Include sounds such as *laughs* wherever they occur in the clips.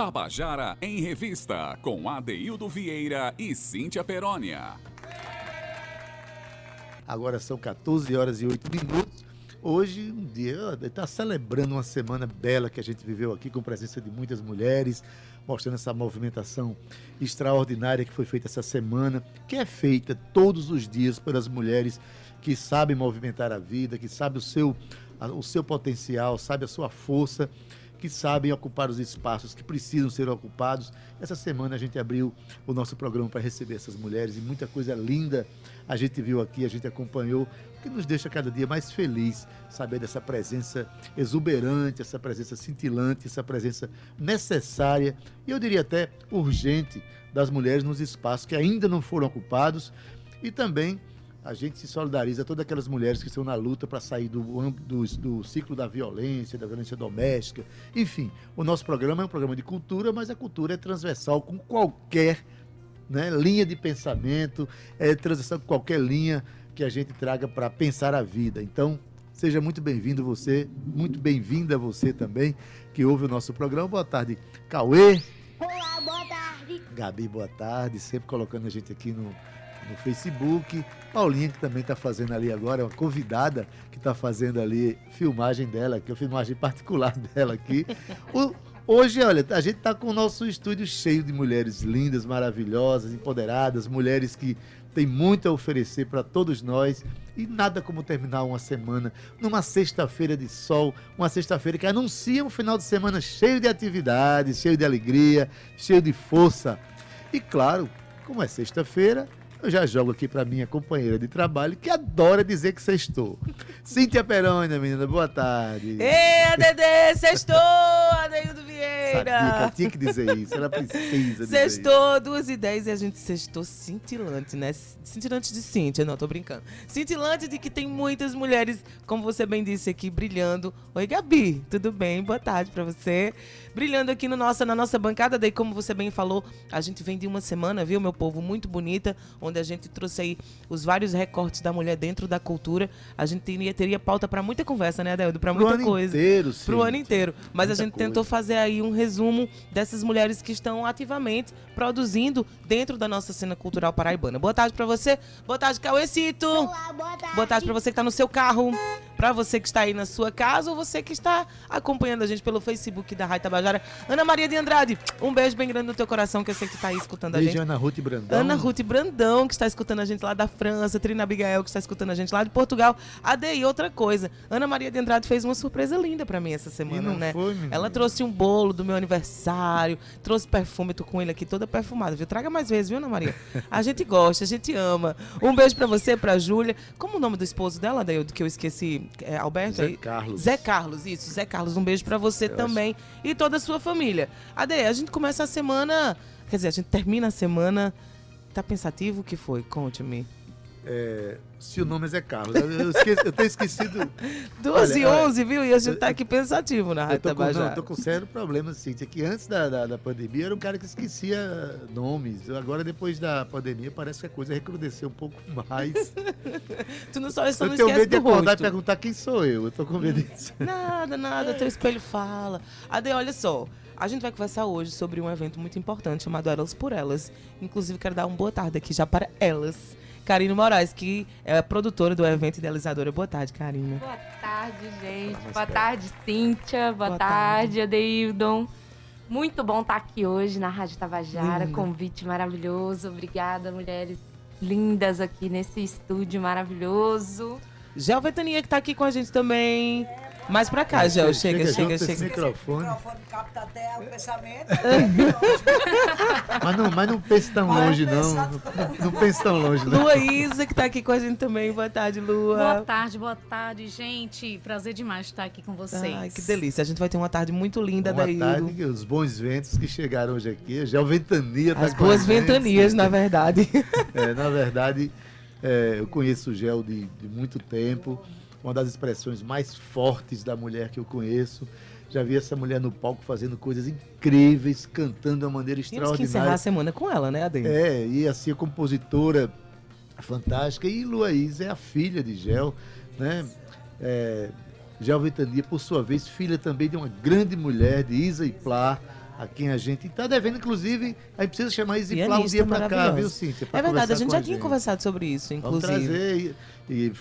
Tabajara em Revista, com Adeildo Vieira e Cíntia Perónia. Agora são 14 horas e 8 minutos. Hoje, um dia, está celebrando uma semana bela que a gente viveu aqui, com a presença de muitas mulheres, mostrando essa movimentação extraordinária que foi feita essa semana, que é feita todos os dias pelas mulheres que sabem movimentar a vida, que sabem o seu, o seu potencial, sabe a sua força que sabem ocupar os espaços que precisam ser ocupados. Essa semana a gente abriu o nosso programa para receber essas mulheres e muita coisa linda a gente viu aqui, a gente acompanhou, que nos deixa cada dia mais feliz saber dessa presença exuberante, essa presença cintilante, essa presença necessária e eu diria até urgente das mulheres nos espaços que ainda não foram ocupados e também a gente se solidariza todas aquelas mulheres que estão na luta para sair do, do, do, ciclo da violência, da violência doméstica. Enfim, o nosso programa é um programa de cultura, mas a cultura é transversal com qualquer né, linha de pensamento, é transversal com qualquer linha que a gente traga para pensar a vida. Então, seja muito bem-vindo você, muito bem-vinda você também, que ouve o nosso programa. Boa tarde, Cauê. Olá, boa tarde. Gabi, boa tarde, sempre colocando a gente aqui no no Facebook. Paulinha, que também está fazendo ali agora, é uma convidada que está fazendo ali filmagem dela, que é filmagem particular *laughs* dela aqui. O, hoje, olha, a gente está com o nosso estúdio cheio de mulheres lindas, maravilhosas, empoderadas, mulheres que têm muito a oferecer para todos nós. E nada como terminar uma semana numa sexta-feira de sol, uma sexta-feira que anuncia um final de semana cheio de atividades, cheio de alegria, cheio de força. E claro, como é sexta-feira, eu já jogo aqui para minha companheira de trabalho que adora dizer que sextou. Cíntia Perônia, menina, boa tarde. Ê, Dedê, sextou, Adeildo Vieira. Sabia que tinha que dizer isso, ela precisa dizer Sextou, duas e dez e a gente sextou cintilante, né? Cintilante de Cíntia, não, tô brincando. Cintilante de que tem muitas mulheres, como você bem disse aqui, brilhando. Oi, Gabi, tudo bem? Boa tarde para você. Brilhando aqui no nossa, na nossa bancada, daí como você bem falou, a gente vem de uma semana, viu, meu povo, muito bonita, onde a gente trouxe aí os vários recortes da mulher dentro da cultura. A gente teria, teria pauta para muita conversa, né, Adeldo? Para muita ano coisa. Inteiro, sim. Pro ano inteiro. Mas muita a gente coisa. tentou fazer aí um resumo dessas mulheres que estão ativamente produzindo dentro da nossa cena cultural paraibana. Boa tarde para você. Boa tarde, Cauêcito. Olá, boa tarde. Boa tarde para você que está no seu carro, para você que está aí na sua casa ou você que está acompanhando a gente pelo Facebook da Rádio Tabajara. Ana Maria de Andrade, um beijo bem grande no teu coração que eu sei que tu tá aí escutando a Beijo, gente. Ana Ruth Brandão. Ana Ruth Brandão, que está escutando a gente lá da França, Trina Abigael, que está escutando a gente lá de Portugal. Adei, outra coisa. Ana Maria de Andrade fez uma surpresa linda para mim essa semana, né? foi? Ela trouxe um bolo do meu aniversário, trouxe perfume, tô com ele aqui toda perfumada, viu? Traga mais vezes, viu, Ana Maria? *laughs* A gente gosta, a gente ama. Um beijo para você, pra Júlia. Como o nome do esposo dela, Adeildo, que eu esqueci? É Alberto? Zé Carlos. Zé Carlos, isso. Zé Carlos, um beijo pra você Eu também e toda a sua família. Ade, a gente começa a semana, quer dizer, a gente termina a semana. Tá pensativo o que foi? Conte-me. É, se o nome é Zé Carlos. Eu, esqueci- eu tenho esquecido. *laughs* 12 e Olha, olha, 11, viu? E a gente tá aqui pensativo na Rádio com, não, eu Tabajara. tô com sério problema, Cíntia, que antes da, da, da pandemia era um cara que esquecia nomes. Agora, depois da pandemia, parece que a coisa recrudesceu um pouco mais. *laughs* Tu não só, só não eu tenho medo de acordar e perguntar quem sou eu. Eu tô com medo disso. *laughs* Nada, nada, teu espelho fala. Ade, olha só. A gente vai conversar hoje sobre um evento muito importante chamado Elas por Elas. Inclusive, quero dar uma boa tarde aqui já para elas. Karine Moraes, que é produtora do evento idealizadora. Boa tarde, Karina. Boa tarde, gente. Boa tarde, Cíntia. Boa, Boa tarde, Adeildon. Muito bom estar aqui hoje na Rádio Tabajara. Linda. Convite maravilhoso. Obrigada, mulheres lindas aqui nesse estúdio maravilhoso. Gel Ventania, que tá aqui com a gente também. Mais pra cá, Gel. Chega, chega, junto esse chega. microfone. microfone capta até o pensamento. Mas não, mas não pense tão Vai longe, não. Não, não pense tão longe, não. Lua Isa, que tá aqui com a gente também. Boa tarde, Lua. Boa tarde, boa tarde, gente. Prazer demais estar aqui com vocês. Ai, que delícia. A gente vai ter uma tarde muito linda Boa daí. tarde, que os bons ventos que chegaram hoje aqui. Já o Ventania tá As a boas gente. ventanias, na verdade. É, na verdade, é, eu conheço o Gel de, de muito tempo. Uma das expressões mais fortes da mulher que eu conheço. Já vi essa mulher no palco fazendo coisas incríveis, cantando de uma maneira Temos que encerrar extraordinária. a semana com ela, né, Adem? É, e assim, a compositora fantástica. E Luaís é a filha de Gel, né? É, Gel Ventania, por sua vez, filha também de uma grande mulher, de Isa e Plá, a quem a gente está devendo, inclusive, a gente precisa chamar um Pianista dia para cá, viu, Cíntia? É verdade, a gente já tinha conversado sobre isso, Vamos inclusive. trazer e, e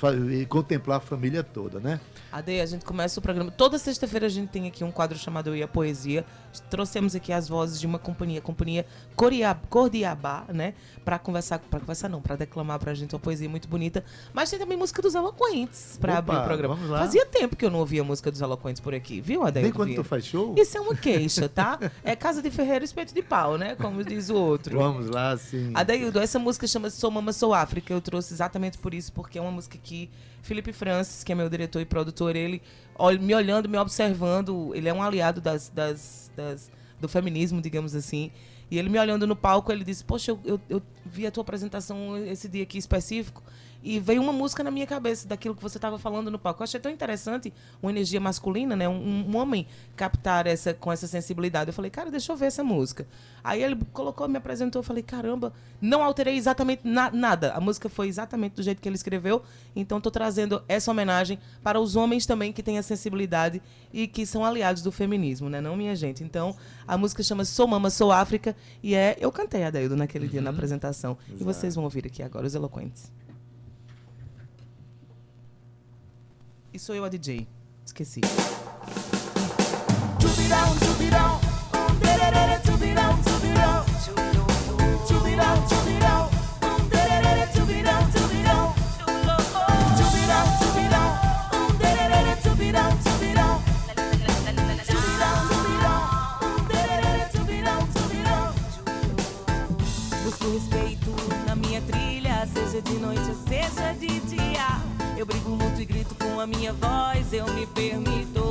e contemplar a família toda, né? Ade, a gente começa o programa. Toda sexta-feira a gente tem aqui um quadro chamado Eu e a Poesia. Trouxemos aqui as vozes de uma companhia, companhia Coria- Cordiabá, né? Pra conversar, pra conversar não, pra declamar pra gente uma poesia muito bonita. Mas tem também música dos Eloquentes pra Opa, abrir o programa. vamos lá. Fazia tempo que eu não ouvia música dos Eloquentes por aqui, viu, Ade? Nem quando tu faz show? Isso é uma queixa, tá? É casa de ferreiro espeto de pau, né? Como diz o outro. Vamos lá, sim. Adaildo, essa música chama Sou Mama Sou África. Eu trouxe exatamente por isso, porque é uma música que Felipe Francis, que é meu diretor e produtor, ele me olhando, me observando, ele é um aliado das, das- das- do feminismo, digamos assim. E ele me olhando no palco, ele disse: Poxa, eu, eu- eu vi a tua apresentação esse dia aqui específico e veio uma música na minha cabeça daquilo que você estava falando no palco. Eu achei tão interessante uma energia masculina, né? Um, um homem captar essa com essa sensibilidade. Eu falei, cara, deixa eu ver essa música. Aí ele colocou, me apresentou, eu falei, caramba, não alterei exatamente na- nada. A música foi exatamente do jeito que ele escreveu. Então estou trazendo essa homenagem para os homens também que têm a sensibilidade e que são aliados do feminismo, né? Não minha gente. Então a música chama Sou Mama, Sou África e é eu cantei a Deildo naquele dia na apresentação e vocês vão ouvir aqui agora os eloquentes. E sou eu a DJ. Esqueci. Busco respeito na minha trilha, seja de noite ou a minha voz, eu me permito.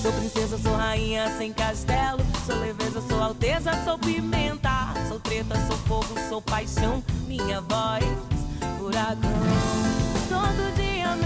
Sou princesa, sou rainha sem castelo. Sou leveza, sou alteza, sou pimenta. Sou treta, sou fogo, sou paixão. Minha voz, furacão. Todo dia a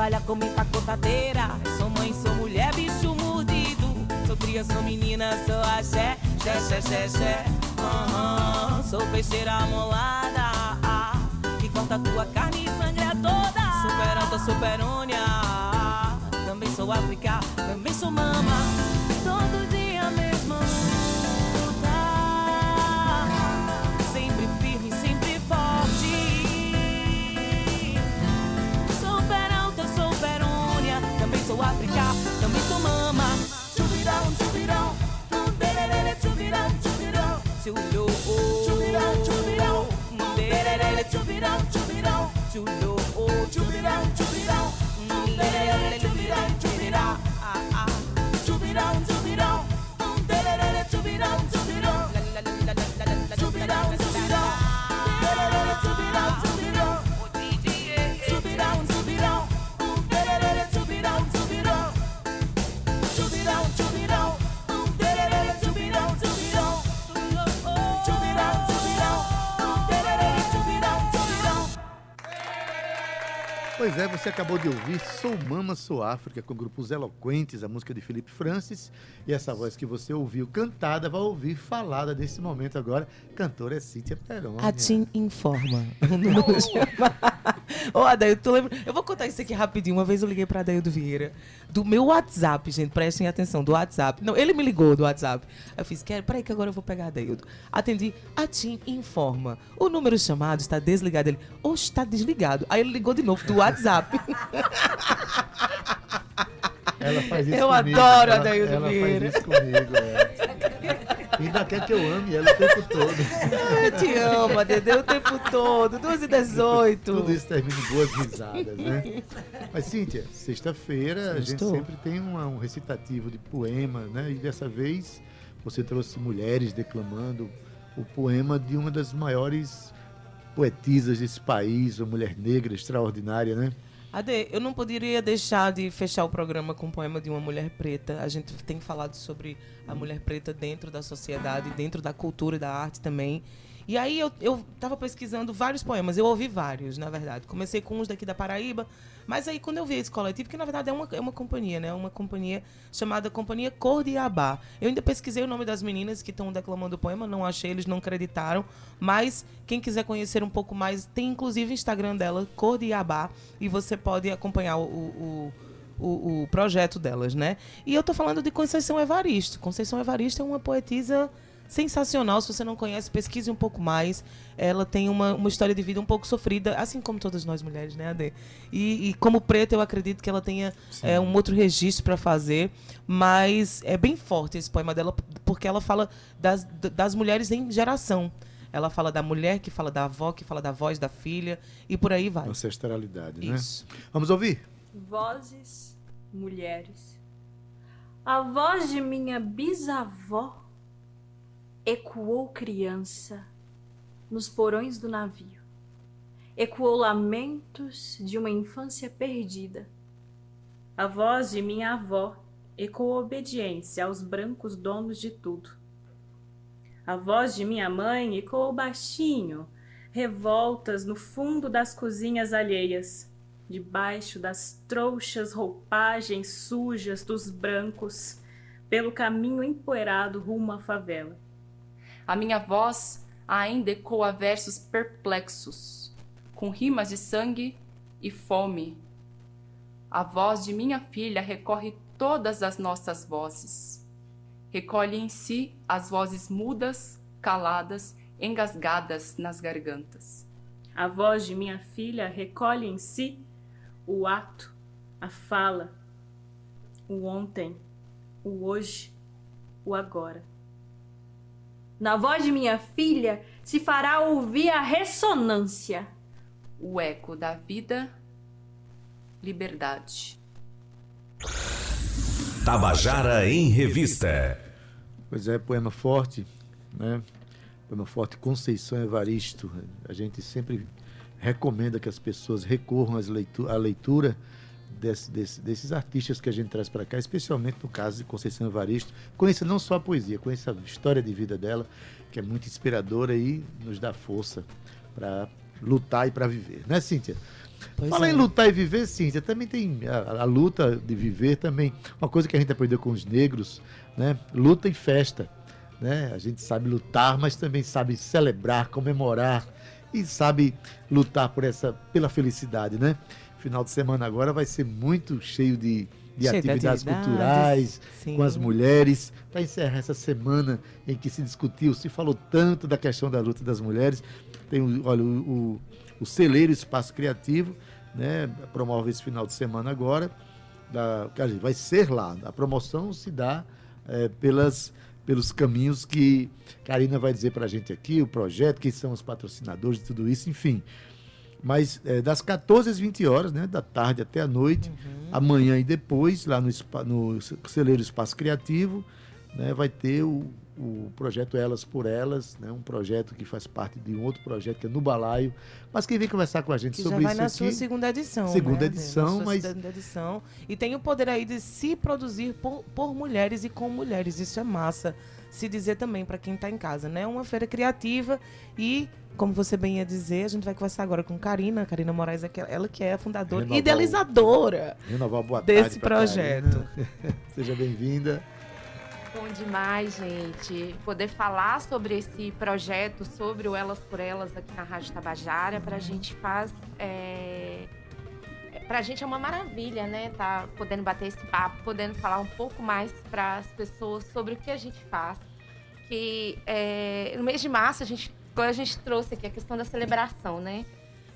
trabalhar como empacotadeira, sou mãe, sou mulher, bicho mordido. Sou cria, sou menina, sou axé, xé, xé, xé, xé. Aham, Sou peixeira molada, ah, que corta tua carne. Sou perônia, também sou África, também sou mama. Todo dia a mesma luta, sempre firme, sempre forte. Sou peralta, sou perônia, também sou África, também sou mama. Tchubirão, tchubirão, um dererere, tchubirão, tchubirão. Tchulô, tchubirão, um dererere, tchubirão, tchubirão. Tchulô, tchubirão, tchubirão, Pois é, você acabou de ouvir Sou Mama, Sou África, com grupos eloquentes, a música de Felipe Francis. E essa voz que você ouviu cantada, vai ouvir falada nesse momento agora. Cantora é Cíntia Peroni. A Tim informa. *laughs* *laughs* *laughs* Ô, Adail, tu lembra? Eu vou contar isso aqui rapidinho. Uma vez eu liguei pra Adaildo Vieira, do meu WhatsApp, gente, prestem atenção, do WhatsApp. Não, ele me ligou do WhatsApp. Eu fiz, quero, peraí que agora eu vou pegar a Adaildo. Atendi, a Tim informa. O número chamado está desligado. Ele, ou está desligado. Aí ele ligou de novo do WhatsApp. Ela faz isso Eu comigo. adoro a ela, Adaildo ela Vieira. faz isso comigo, é. *laughs* Ainda quer que eu ame ela o tempo todo. *laughs* eu te amo, Adedê, o tempo todo. 2 e 18. Tudo isso termina em boas risadas, né? Mas, Cíntia, sexta-feira a gente sempre tem uma- um recitativo de poemas, né? E dessa vez você trouxe mulheres declamando o poema de uma das maiores poetisas desse país, uma mulher negra extraordinária, né? Ade, eu não poderia deixar de fechar o programa com um poema de uma mulher preta. A gente tem falado sobre a mulher preta dentro da sociedade, dentro da cultura e da arte também. E aí eu, eu tava pesquisando vários poemas, eu ouvi vários, na verdade. Comecei com uns daqui da Paraíba, mas aí quando eu vi esse coletivo, que na verdade é uma, é uma companhia, né? Uma companhia chamada Companhia Cor de Abá. Eu ainda pesquisei o nome das meninas que estão declamando o poema, não achei, eles não acreditaram. Mas quem quiser conhecer um pouco mais, tem inclusive o Instagram dela, Cor de Abá, e você pode acompanhar o, o o, o, projeto delas, né? E eu tô falando de Conceição Evaristo. Conceição Evaristo é uma poetisa sensacional. Se você não conhece, pesquise um pouco mais. Ela tem uma, uma história de vida um pouco sofrida, assim como todas nós mulheres, né, Ade? E, e como preta, eu acredito que ela tenha é, um outro registro para fazer, mas é bem forte esse poema dela, porque ela fala das, das mulheres em geração. Ela fala da mulher, que fala da avó, que fala da voz da filha, e por aí vai. Ancestralidade, né? Isso. Vamos ouvir? Vozes, mulheres. A voz de minha bisavó ecoou criança nos porões do navio. Ecoou lamentos de uma infância perdida. A voz de minha avó ecoou obediência aos brancos donos de tudo. A voz de minha mãe ecoou baixinho, revoltas no fundo das cozinhas alheias, debaixo das trouxas roupagens sujas dos brancos, pelo caminho empoeirado rumo à favela. A minha voz ainda ecoa versos perplexos, com rimas de sangue e fome. A voz de minha filha recorre todas as nossas vozes. Recolhe em si as vozes mudas, caladas, engasgadas nas gargantas. A voz de minha filha recolhe em si o ato, a fala, o ontem, o hoje, o agora na voz de minha filha se fará ouvir a ressonância. O eco da vida, liberdade. Tabajara em Revista. Pois é, poema forte, né? Poema forte Conceição Evaristo. A gente sempre recomenda que as pessoas recorram à leitura desse, desse, desses artistas que a gente traz para cá, especialmente no caso de Conceição Evaristo. Conheça não só a poesia, conheça a história de vida dela, que é muito inspiradora e nos dá força para lutar e para viver, né, Cíntia? Pois Fala é. em lutar e viver, Cíntia, também tem a, a, luta de viver também. Uma coisa que a gente aprendeu com os negros, né? Luta e festa. Né? A gente sabe lutar, mas também sabe celebrar, comemorar e sabe lutar por essa pela felicidade, né? Final de semana agora vai ser muito cheio de, de atividades, atividades, culturais sim. com as mulheres. Para encerrar essa semana em que se discutiu, se falou tanto da questão da luta das mulheres, tem olha, o, o, o Celeiro Espaço Criativo, né, promove esse final de semana agora. Da, vai ser lá. A promoção se dá é, pelas, pelos caminhos que Karina vai dizer para a gente aqui, o projeto, quem são os patrocinadores de tudo isso, enfim. Mas é, das 14 às 20 horas, né, da tarde até a noite, uhum. amanhã e depois, lá no, no Celeiro Espaço Criativo, né, vai ter o, o projeto Elas por Elas, né, um projeto que faz parte de um outro projeto que é no Balaio. Mas quem vem conversar com a gente que sobre já vai isso na sua segunda edição. Segunda né, edição, mas segunda edição e tem o poder aí de se produzir por, por mulheres e com mulheres. Isso é massa. Se dizer também para quem está em casa, né? Uma feira criativa e como você bem ia dizer, a gente vai conversar agora com Karina, Karina Moraes, é ela que é a fundadora e idealizadora desse projeto. *laughs* Seja bem-vinda. Bom demais, gente. Poder falar sobre esse projeto, sobre o Elas por Elas aqui na Rádio Tabajara, para a gente faz. É... Para a gente é uma maravilha, né? Tá podendo bater esse papo, podendo falar um pouco mais para as pessoas sobre o que a gente faz. Que é... no mês de março a gente a gente trouxe aqui a questão da celebração, né?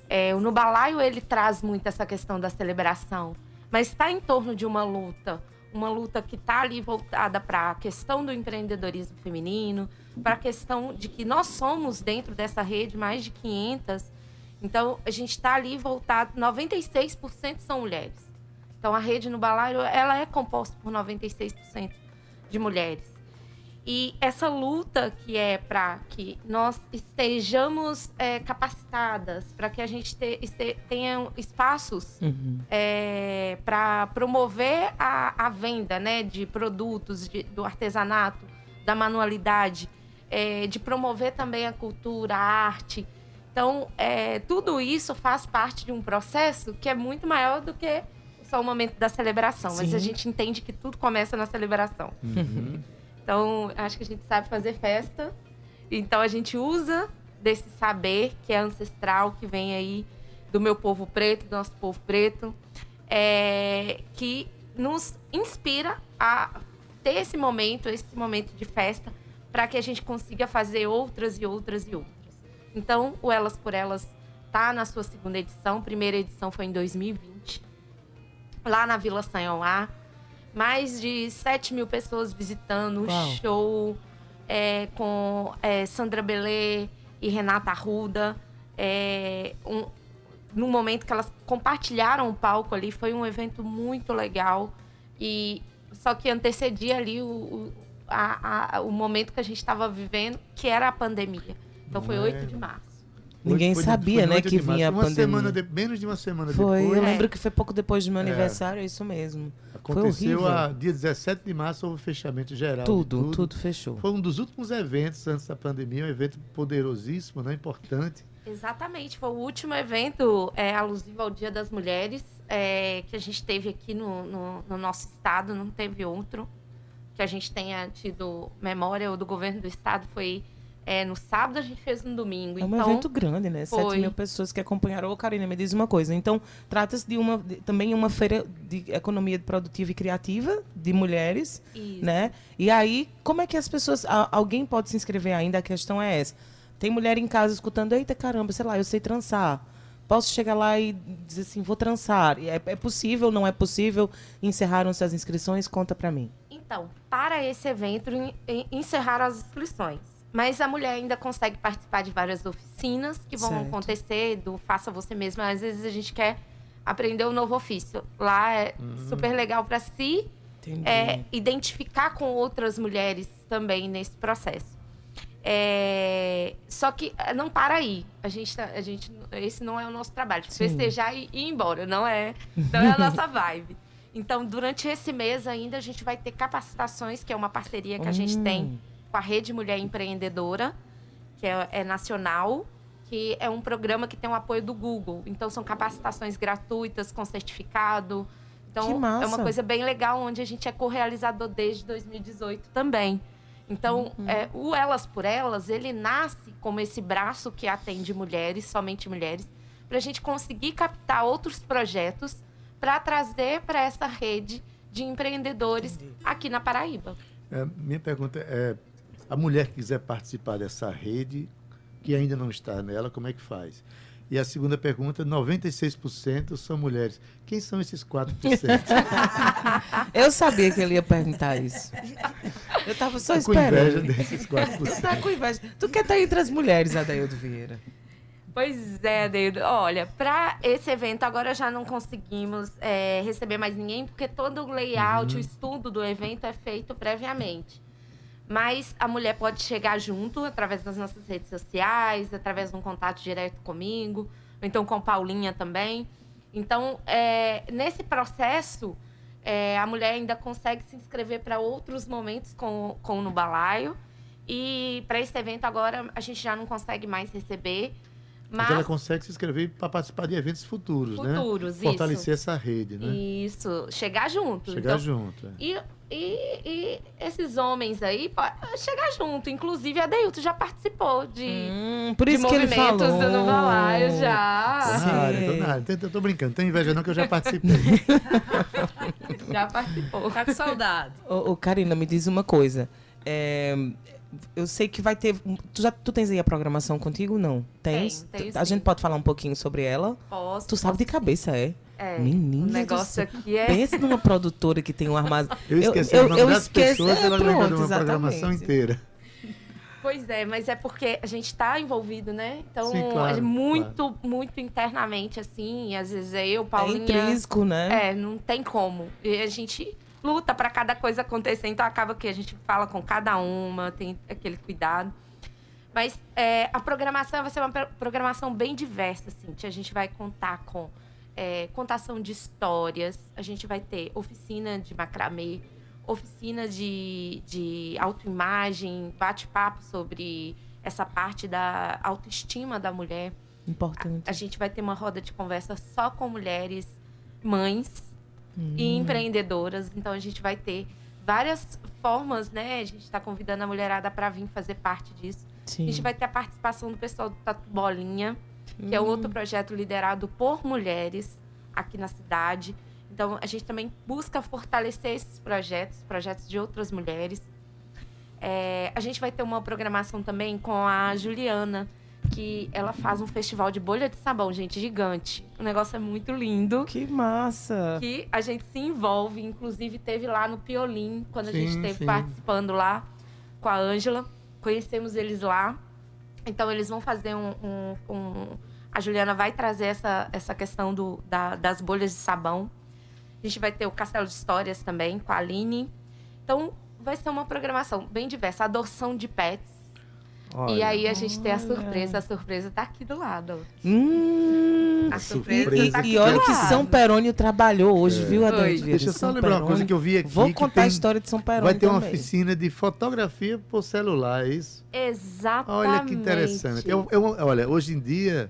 É, o Nubalaio ele traz muito essa questão da celebração, mas está em torno de uma luta, uma luta que está ali voltada para a questão do empreendedorismo feminino, para a questão de que nós somos dentro dessa rede mais de 500, então a gente está ali voltado, 96% são mulheres. Então a rede no ela é composta por 96% de mulheres. E essa luta que é para que nós estejamos é, capacitadas, para que a gente te, este, tenha espaços Uhum. é, para promover a, a venda né, de produtos de- do artesanato, da manualidade, é, de promover também a cultura, a arte. Então, é, tudo isso faz parte de um processo que é muito maior do que só o momento da celebração. Mas Sim. a gente entende que tudo começa na celebração. Então, acho que a gente sabe fazer festa. Então, a gente usa desse saber que é ancestral, que vem aí do meu povo preto, do nosso povo preto, é, que nos inspira a ter esse momento, esse momento de festa, para que a gente consiga fazer outras e outras e outras. Então, o Elas por Elas tá na sua segunda edição. Primeira edição foi em 2020, lá na Vila Sanhoá. Mais de 7 mil pessoas visitando o show é, com é, Sandra Belê e Renata Arruda. É, um, no momento que elas compartilharam o palco ali, foi um evento muito legal. E só que antecedia ali o, o, a- a- o momento que a gente estava vivendo, que era a pandemia. Então foi Não 8 é? de março. Ninguém Foi- sabia, foi né, que vinha a uma pandemia. Semana de- menos de uma semana Foi, depois. eu É. lembro que foi pouco depois do meu É. aniversário, é isso mesmo. Aconteceu horrível. a dia 17 de março, houve o fechamento geral. de Tudo, tudo, fechou. Foi um dos últimos eventos antes da pandemia, um evento poderosíssimo, né? importante. Exatamente, foi o último evento é, alusivo ao Dia das Mulheres é, que a gente teve aqui no, no, no nosso estado, não teve outro que a gente tenha tido memória, o do governo do estado foi é, no sábado, a gente fez no domingo. É um então, evento grande, né? Sete foi. mil pessoas que acompanharam. Ô, Karina, me diz uma coisa. Então, trata-se de uma de- também uma feira de economia produtiva e criativa de mulheres, Isso. né? E aí, como é que as pessoas. a- alguém pode se inscrever ainda? A questão é essa. Tem mulher em casa escutando, eita caramba, sei lá, eu sei trançar. Posso chegar lá e dizer assim, vou trançar. É, é possível, não é possível? Encerraram-se as inscrições? Conta pra mim. Então, para esse evento, en- en- encerraram as inscrições. Mas a mulher ainda consegue participar de várias oficinas que vão Certo. acontecer, do faça você mesma. Às vezes a gente quer aprender um novo ofício. Lá é super legal para se Entendi. é, identificar com outras mulheres também nesse processo. É, só que eh, não para aí. A gente, tá- a gente, esse não é o nosso trabalho. Sim. Festejar e ir embora, não é, não é a *laughs* nossa vibe. Então, durante esse mês ainda, a gente vai ter capacitações, que é uma parceria que a gente Hum. tem com a Rede Mulher Empreendedora, que é, é nacional, que é um programa que tem o apoio do Google. Então, são capacitações gratuitas com certificado. Então, Que é uma coisa bem legal, onde a gente é co-realizador desde 2018 também. Então, Uhum. é, o Elas por Elas, ele nasce como esse braço que atende mulheres, somente mulheres, para a gente conseguir captar outros projetos para trazer para essa rede de empreendedores aqui na Paraíba. É, minha pergunta é: a mulher que quiser participar dessa rede, que ainda não está nela, como é que faz? E a segunda pergunta: 96% são mulheres. Quem são esses 4%? *laughs* Eu sabia que ele ia perguntar isso. Eu tava só Tô com inveja esperando. desses Tu 4%. tá com inveja. Tu quer estar entre as mulheres, Adaildo Vieira. Pois é, Deildo. Olha, para esse evento agora já não conseguimos é, receber mais ninguém, porque todo o layout, o estudo do evento é feito previamente. Mas a mulher pode chegar junto através das nossas redes sociais, através de um contato direto comigo, ou então com Paulinha também. Então, é, nesse processo, é, a mulher ainda consegue se inscrever para outros momentos com, com o No Balaio. E para esse evento agora a gente já não consegue mais receber. Mas Então ela consegue se inscrever para participar de eventos futuros, né? Futuros, Fortalecer essa rede, né? isso, chegar junto. Chegar Então, junto. é. E, e, e esses homens aí chegar junto. Inclusive, a Deilton já participou de, Hum, por de isso que ele movimentos falou. do No Balaio, Tô já. na área, tô na área. Tô, tô- brincando, não tenho inveja não que eu já participei. *laughs* Já participou. Tá com saudade. Ô, ô, Karina, me diz uma coisa. É, eu sei que vai ter. Tu, já, tu tens aí a programação contigo? Não? Tens? Tenho Tu- a gente pode falar um pouquinho sobre ela? Posso. Tu sabe de cabeça, é? É, Menina o negócio aqui é. Pense numa produtora que tem um armazém. *laughs* Eu esqueci o nome das esqueço- pessoas e ela pronto, de uma programação exatamente. inteira. Pois é, mas é porque a gente tá envolvido, né? Então, Sim, claro, é muito, muito internamente, assim. Às vezes é eu, É Paulinha. intrínseco, né? É, não tem como. E a gente luta para cada coisa acontecer. Então acaba que a gente fala com cada uma, tem aquele cuidado. Mas é, a programação vai ser uma pro- programação bem diversa, assim. A gente vai contar com é, contação de histórias, a gente vai ter oficina de macramê, oficina de, de autoimagem, bate-papo sobre essa parte da autoestima da mulher. Importante. A gente vai ter uma roda de conversa só com mulheres, mães Hum. e empreendedoras. Então a gente vai ter várias formas, né? A gente está convidando a mulherada para vir fazer parte disso. Sim. A gente vai ter a participação do pessoal do Tatu Bolinha, que é Hum. outro projeto liderado por mulheres aqui na cidade. Então a gente também busca fortalecer esses projetos, projetos de outras mulheres. É, a gente vai ter uma programação também com a Juliana, que ela faz um festival de bolha de sabão, gente, gigante. O negócio é muito lindo. Que massa. Que a gente se envolve, inclusive teve lá no Piolim, quando a gente Sim, esteve sim. participando lá com a Ângela. Conhecemos eles lá. Então eles vão fazer um. um- um- a Juliana vai trazer essa, essa questão do, da- das bolhas de sabão. A gente vai ter o Castelo de Histórias também, com a Aline. Então, vai ser uma programação bem diversa. Adoção de pets. E Olha, aí a gente tem a surpresa. A surpresa tá aqui do lado. Hum. A E, surpresa tá aqui e olha do que. São Perônio trabalhou hoje, viu, Adel? Foi. Deixa eu só lembrar uma coisa que eu vi aqui. Vou contar a tem- história de São Perônio Vai ter uma também. oficina de fotografia por celular, é isso? Exatamente. Olha que interessante. Eu, eu- olha, hoje em dia,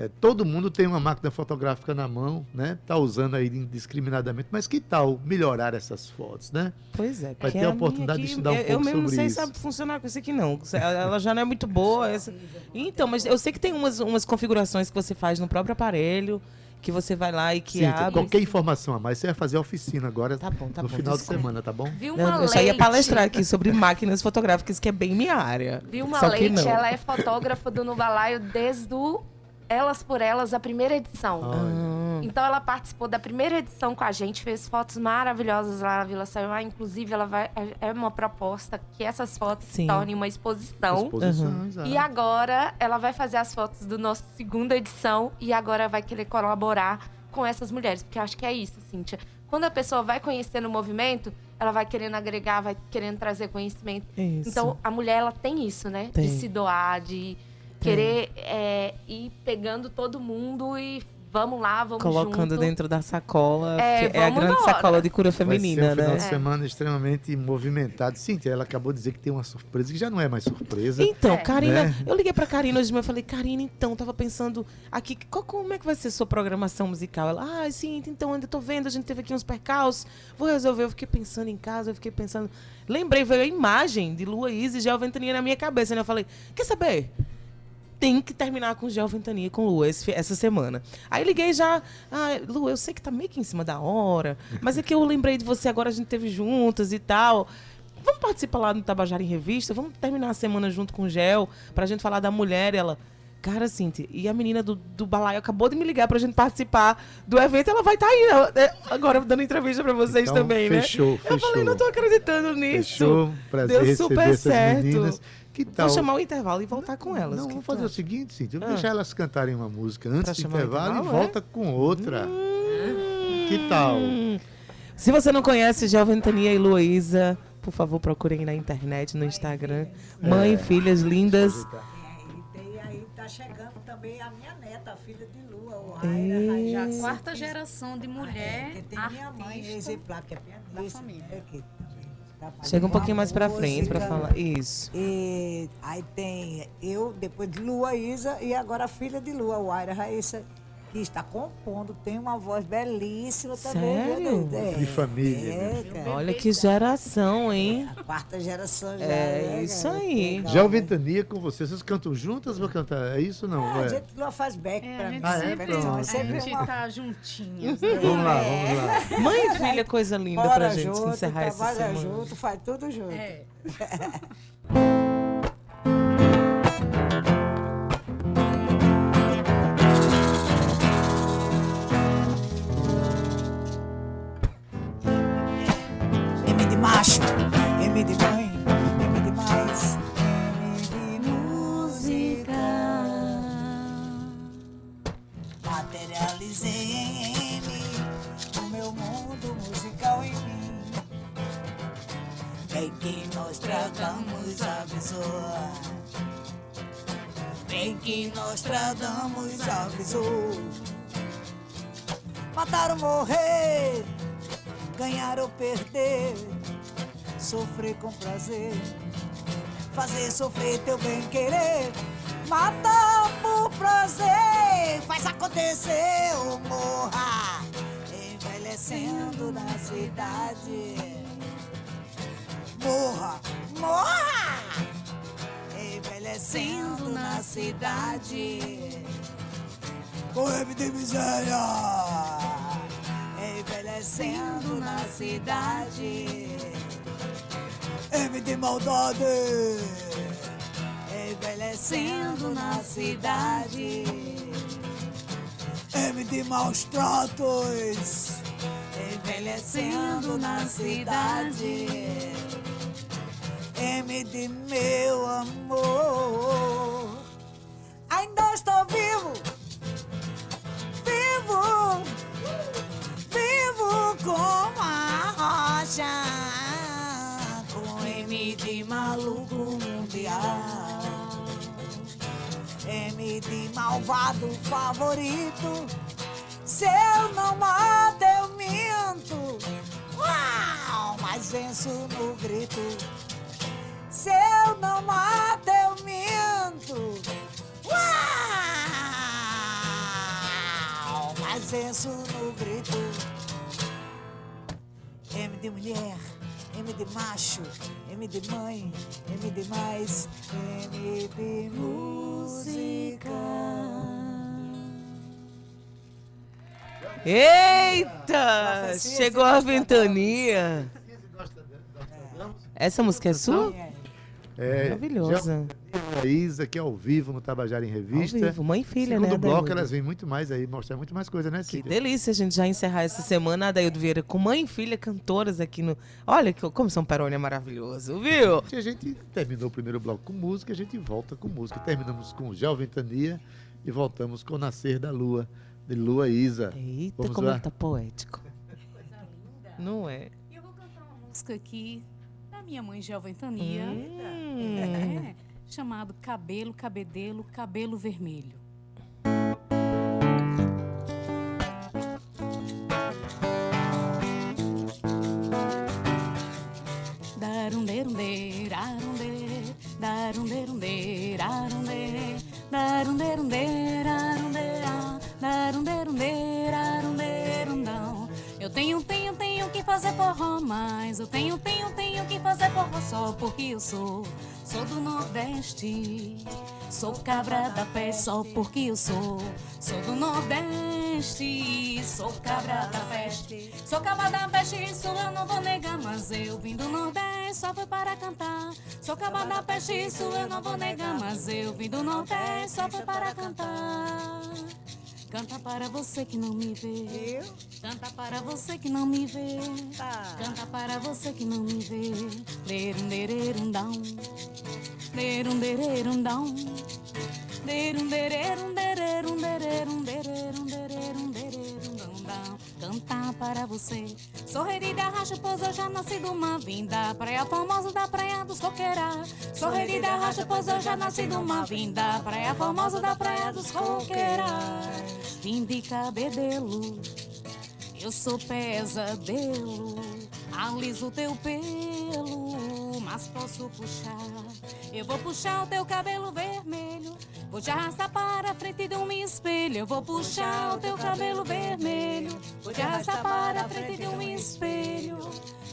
é, todo mundo tem uma máquina fotográfica na mão, né? Tá usando aí indiscriminadamente. Mas que tal melhorar essas fotos, né? Pois é. Vai ter a oportunidade de aqui, estudar um eu, pouco Eu mesmo não sobre sei isso. sabe funcionar com isso aqui, não. Ela já não é muito boa. essa- Então, mas eu sei que tem umas, umas configurações que você faz no próprio aparelho, que você vai lá e que Sim, abre. qualquer informação a mais, você vai fazer a oficina agora Tá bom, tá no bom, final desculpa. de semana, tá bom? Viu uma eu só ia Leite? palestrar aqui sobre máquinas fotográficas, que é bem minha área. Só que Leite, não. ela é fotógrafa do Nubalaio desde o Elas por Elas, a primeira edição. Ah, Então ela participou da primeira edição com a gente, fez fotos maravilhosas lá na Vila Sayuá. Inclusive, ela vai, é uma proposta que essas fotos se Sim. tornem uma exposição. Exposição, exato. E agora ela vai fazer as fotos do nosso segunda edição e agora vai querer colaborar com essas mulheres. Porque eu acho que é isso, Cíntia. Quando a pessoa vai conhecendo o movimento, ela vai querendo agregar, vai querendo trazer conhecimento. isso. Então, a mulher, ela tem isso, né? Tem. De se doar, de querer é, ir pegando todo mundo e vamos lá, vamos Colocando junto. dentro da sacola, É, que é a grande sacola de cura Vai ser feminina, um final né? de semana extremamente movimentado. Cíntia, ela acabou de dizer que tem uma surpresa, que já não é mais surpresa. Então, É. Karina, Né? eu liguei pra Karina hoje de manhã e falei, Karina, então, tava pensando aqui, qual- como é que vai ser sua programação musical? Ela, ah, sim, então, ainda tô vendo, a gente teve aqui uns percalços, vou resolver. Eu fiquei pensando em casa, eu fiquei pensando. Lembrei, veio a imagem de Lua e Gel Ventania na minha cabeça, né? Eu falei, quer saber? Tem que terminar com Gel Ventania e com Lua esse- essa semana. Aí liguei já, ah, Lu, eu sei que tá meio que em cima da hora, mas é que eu lembrei de você agora, a gente teve juntas e tal. Vamos participar lá no Tabajara em Revista? Vamos terminar a semana junto com o Gel, pra gente falar da mulher. Ela, cara, Cintia, e a menina do, do balaio acabou de me ligar pra gente participar do evento, ela vai estar aí, ela- é, agora dando entrevista pra vocês Então, também, né? fechou, Eu fechou. falei, não tô acreditando nisso. Fechou, prazer Deu super certo. meninas. Que tal? Vou chamar o intervalo e voltar com elas. Não, vamos fazer o seguinte, Cíntia, Ah. vamos deixar elas cantarem uma música antes Pra do intervalo, intervalo, e é? volta com outra. Hum. Que tal? Se você não conhece Gel Ventania e Luísa, por favor, procurem na internet, no Instagram. Mãe, É. filhas lindas. E tem aí, tá chegando também a minha neta, a filha de Lua, o. Já quarta geração de mulher Porque tem minha mãe, exemplar, que é pianista. família. Aqui, tá fazendo Chega um pouquinho mais pra frente música. falar. Isso. E aí tem eu, depois de Lua Isa, e agora a filha de Lua, o Aira Raíssa, que está compondo, tem uma voz belíssima também. Sério? viu? É, De família, É, cara. Olha que geração, hein? A quarta geração já. É né, isso cara? aí. Legal, Já o né? Ventania com vocês, vocês cantam juntas ou vão cantar? É isso ou não? Ah, a É. gente Lua faz back É, pra a mim. gente Ah, é? sempre. É a sempre gente uma tá juntinhas. né? Vamos lá, vamos lá. Mãe e filha, coisa linda pra Bora gente junto, encerrar essa trabalha semana. junto, faz tudo junto. É. *laughs* tratamos avisou. Matar ou morrer, ganhar ou perder, sofrer com prazer, fazer sofrer teu bem querer. Matar por prazer, faz acontecer ou morra, envelhecendo na cidade. Morra, morra, envelhecendo na cidade. Corre de miséria, envelhecendo na cidade. M de maldade, envelhecendo na cidade. M de maus tratos, envelhecendo na cidade. M de meu amor, ainda estou vivo. Vivo, vivo como a rocha, com M de maluco mundial, M de malvado favorito. Se eu não mato, eu minto, Uau, mas venço no grito. Se eu não mato, eu minto. Uau! Mas venço no grito. M de mulher, M de macho, M de mãe, M de mais, M de música. Eita! Chegou a ventania. Essa música é sua? É, Maravilhosa. A Isa, aqui ao vivo no Tabajara em Ao Revista. vivo, mãe e filha, Segundo né? bloco, Adaildo? elas vêm muito mais aí, mostrar muito mais coisa, né, Que Cíntia? delícia a gente já encerrar essa semana, Adaildo Vieira, com mãe e filha cantoras aqui no. Olha que, como São Perônia é maravilhoso, viu? E a gente terminou o primeiro bloco com música, a gente volta com música. Terminamos com Ventania e voltamos com Nascer da Lua, de Lua Isa. Eita, Vamos como lá? tá poético. Não é? E eu vou cantar uma música aqui da minha mãe Geoventania, Hum. é, chamado Cabelo, Cabedelo, Cabelo Vermelho. Eu sou, sou do Nordeste. Sou cabra da peste só porque eu sou, sou do Nordeste. Sou cabra da peste, sou cabra da peste, isso eu não vou negar, mas eu vim do Nordeste só foi para cantar. Sou cabra da peste, isso eu não vou negar, mas eu vim do Nordeste só foi para cantar. Canta para você que não me vê. Canta para você que não me vê. Canta para você que não me vê. Lerundererundão. Lerundererundão. Lerundererundererundererundererundererundererundão. Cantar para você. Sorrir da racha, pois eu já nasci de uma vinda. Praia famosa da praia dos coqueira. Sorrir da racha, pois eu já nasci de uma vinda. Praia famosa da praia dos coqueira. Vim de cabedelo. Eu sou pesadelo, aliso teu pelo, posso puxar. Eu vou puxar o teu cabelo vermelho, vou te arrastar para a frente de um espelho. Eu vou puxar o teu cabelo vermelho, vou te arrastar para a frente de um espelho.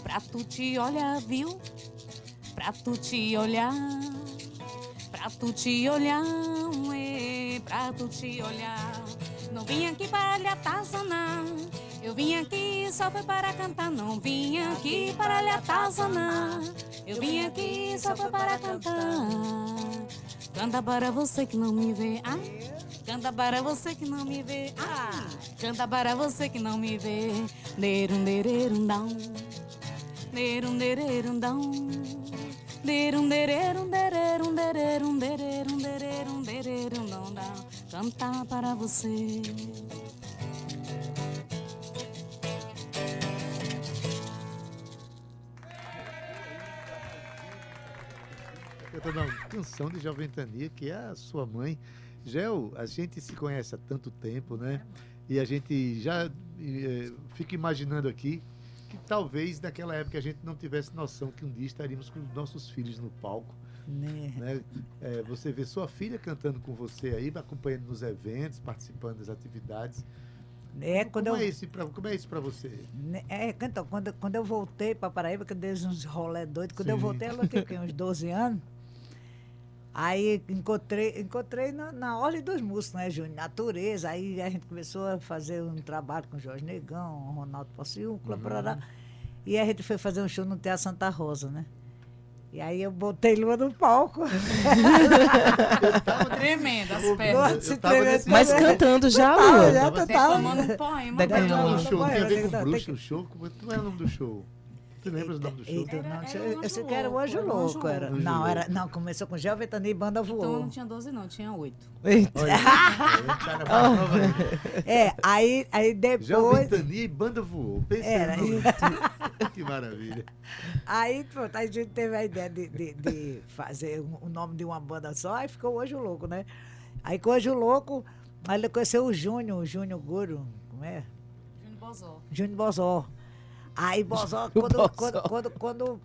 Pra tu te olhar, viu? Pra tu te olhar, pra tu te olhar, ué, pra tu te olhar. Não vim aqui para lhe atazanar. Eu vim aqui só foi para cantar. Não vim aqui para lhe atazanar. Eu vim aqui só foi para cantar. Canta para você que não me vê. Ai. Canta para você que não me vê. Ah. Canta para você que não me vê. Lerundererundão. Lerundererundão. Lerundererundererundererundererundererundererundão. Cantar para você. Cantando uma canção de Joventania, que é a sua mãe. Gel, a gente se conhece há tanto tempo, né? E a gente já eh, fica imaginando aqui que talvez naquela época a gente não tivesse noção que um dia estaríamos com os nossos filhos no palco. Né? Né? Eh, você vê sua filha cantando com você aí, acompanhando nos eventos, participando das atividades. É, como, eu, é isso pra, como é isso para você? né, é, então, quando, quando eu voltei para Paraíba, que eu dei uns rolé doido, quando eu Sim. voltei, ela tinha uns 12 anos. Aí encontrei, encontrei na, na Ordem dos Músicos, né, Júnior? Natureza. Aí a gente começou a fazer um trabalho com Jorge Negão, Ronaldo Passiúncula, Uhum. E a gente foi fazer um show no Teatro Santa Rosa, né? E aí eu botei Lua no palco. Tremenda as Eu- pernas. Lua se eu tava tremendo nesse- Mas toda. cantando já, Tava, Lua? já, tu tava. Declamando um poema. Declamando. Não, Não, o show não, tem a não, ver não, com tem bruxa, que- o show. Como como é o nome do show? Tu lembras o nome do show? Eita, Era- não, era eu Anjo sei que era o Louco, Anjo era o Anjo Louco. Era. Louco. Não, era, Louco. não, começou com Gel Ventania e Banda Então Voou. não tinha 12 não, tinha 8. *laughs* Eita. Olha, é. É, aí, aí depois. Tania e Banda Voou. Pensa Era, no e- *laughs* Que maravilha. Aí, pronto, aí a gente teve a ideia de, de, de fazer o nome de uma banda só, aí ficou o Anjo Louco, né? Aí com o Anjo Louco, aí ele conheceu o Júnior, o Júnior Guru, como é? Júnior Bozó. Júnior Bozó. Aí *laughs* Bozó, quando, Bozó. quando, quando, quando,